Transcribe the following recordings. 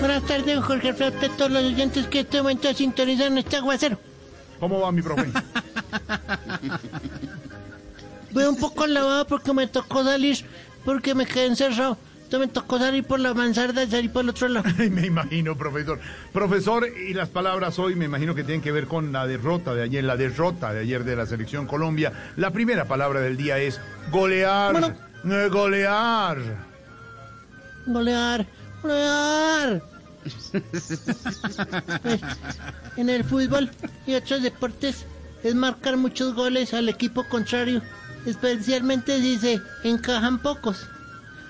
Buenas tardes, Jorge Alfredo, a todos los oyentes que en este momento sintonizan este aguacero. ¿Cómo va mi profe? Voy un poco lavado porque me tocó salir, porque me quedé encerrado. Entonces me tocó salir por la mansarda y salir por el otro lado. Me imagino, profesor. Profesor, y las palabras hoy me imagino que tienen que ver con la derrota de ayer, la derrota de ayer de la selección Colombia. La primera palabra del día es golear. Bueno. Golear. Golear, golear. Pues, en el fútbol y otros deportes es marcar muchos goles al equipo contrario, especialmente si se encajan pocos.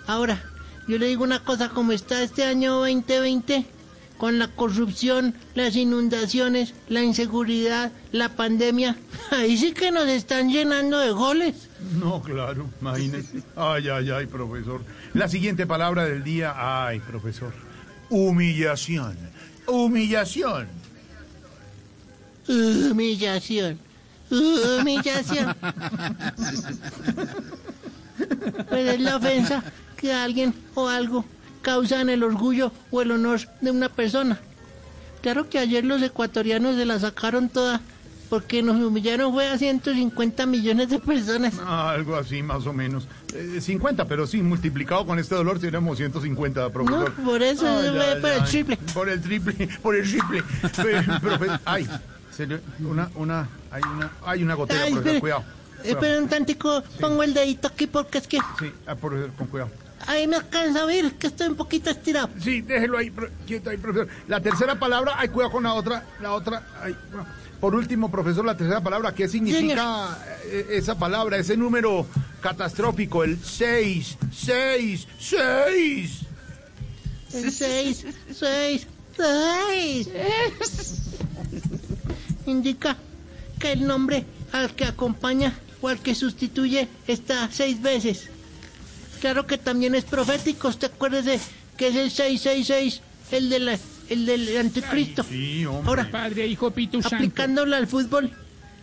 Ahora, yo le digo una cosa, como está este año 2020, con la corrupción, las inundaciones, la inseguridad, la pandemia, ahí sí que nos están llenando de goles. No, claro, imagínese. Ay, ay, ay, profesor. La siguiente palabra del día, ay, profesor. Humillación. Humillación. Humillación. Humillación. Pues es la ofensa que alguien o algo causan el orgullo o el honor de una persona. Claro que ayer los ecuatorianos se la sacaron toda porque nos humillaron fue a 150 millones de personas. Ah, algo así, más o menos. Eh, 50, pero sí, multiplicado con este dolor seríamos 150, No, profesor. por eso Ay, por el triple. Por el triple, por el triple. Pe- profe- ay, una, una, hay una, hay una gotera, profesor, espere, cuidado. espera un tantico, pongo el dedito aquí porque es que Sí, ah, profesor, con cuidado. Ahí me alcanza a ver que estoy un poquito estirado. Sí, déjelo ahí, quieto ahí, profesor. La tercera palabra, ay, cuidado con la otra, la otra, ay. Por último, profesor, la tercera palabra, ¿qué significa eh, esa palabra, ese número catastrófico, el 6, 6, 6? El seis, seis, seis. Indica que el nombre al que acompaña o al que sustituye está seis veces. Claro que también es profético. ¿Usted acuérdese que es el 666, el, de la- el del anticristo? Sí, hombre. Ahora, Padre, Hijo, Pito aplicándolo al fútbol,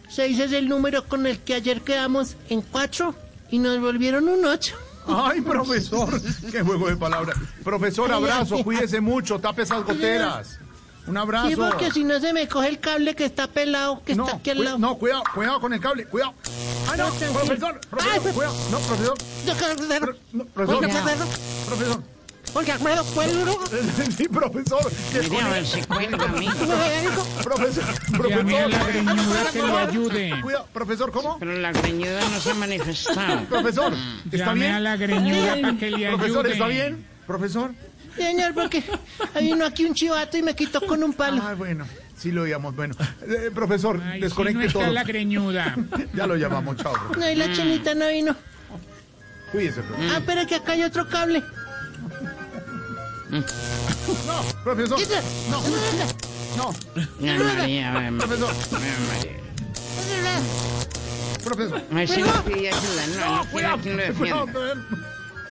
6 es el número con el que ayer quedamos en 4 y nos volvieron un 8. Ay, profesor, qué juego de palabras. Profesor, Ay, abrazo, ay, cuídese mucho, tape esas goteras. Un abrazo. Sí, porque si no se me coge el cable que está pelado, que no, está aquí al lado. no, cuidado, cuidado con el cable, cuidado. Ay, no, No, tranquilo. profesor, profesor, Ay, pues- cuidado. No, profesor, pro- no, profesor, Oiga, Alfredo. profesor. Porque Alfredo, ¿puedo? Sí, profesor. Mire a ver si cuelga, amigo. Profesor, Llame a la profesor. greñuda que le ayude. Cuidado, profesor, ¿cómo? Pero la greñuda no se ha manifestado. Profesor, ¿está Llame a bien? la greñuda para que le ayude. Profesor, ¿está bien? Profesor. Señor, porque uno aquí un chivato y me quitó con un palo. Ah, bueno, sí lo oíamos. Bueno, Eh, profesor, Ay, si desconecte no está todo. la greñuda. Ya lo llamamos, chao. profesor. No, y la chinita no vino. Cuídese, profesor. Ah, pero que acá hay otro cable. No, profesor. Quita. No, no, Ay, María, ay, María. profesor, Ay, María. profesor. Ay, si no pide ayuda, no, no quiere Cuidado, quien lo cuidado. defienda.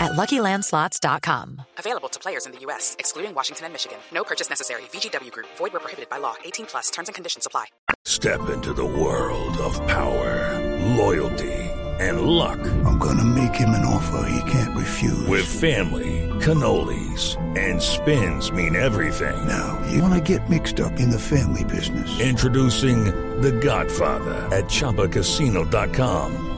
at luckylandslots.com. Available to players in the U.S., excluding Washington and Michigan. No purchase necessary. VGW Group, void were prohibited by law. 18 plus terms and conditions apply. Step into the world of power, loyalty, and luck. I'm gonna make him an offer he can't refuse. With family, cannolis, and spins mean everything. now, you wanna get mixed up in the family business. Introducing The Godfather at ChumbaCasino.com.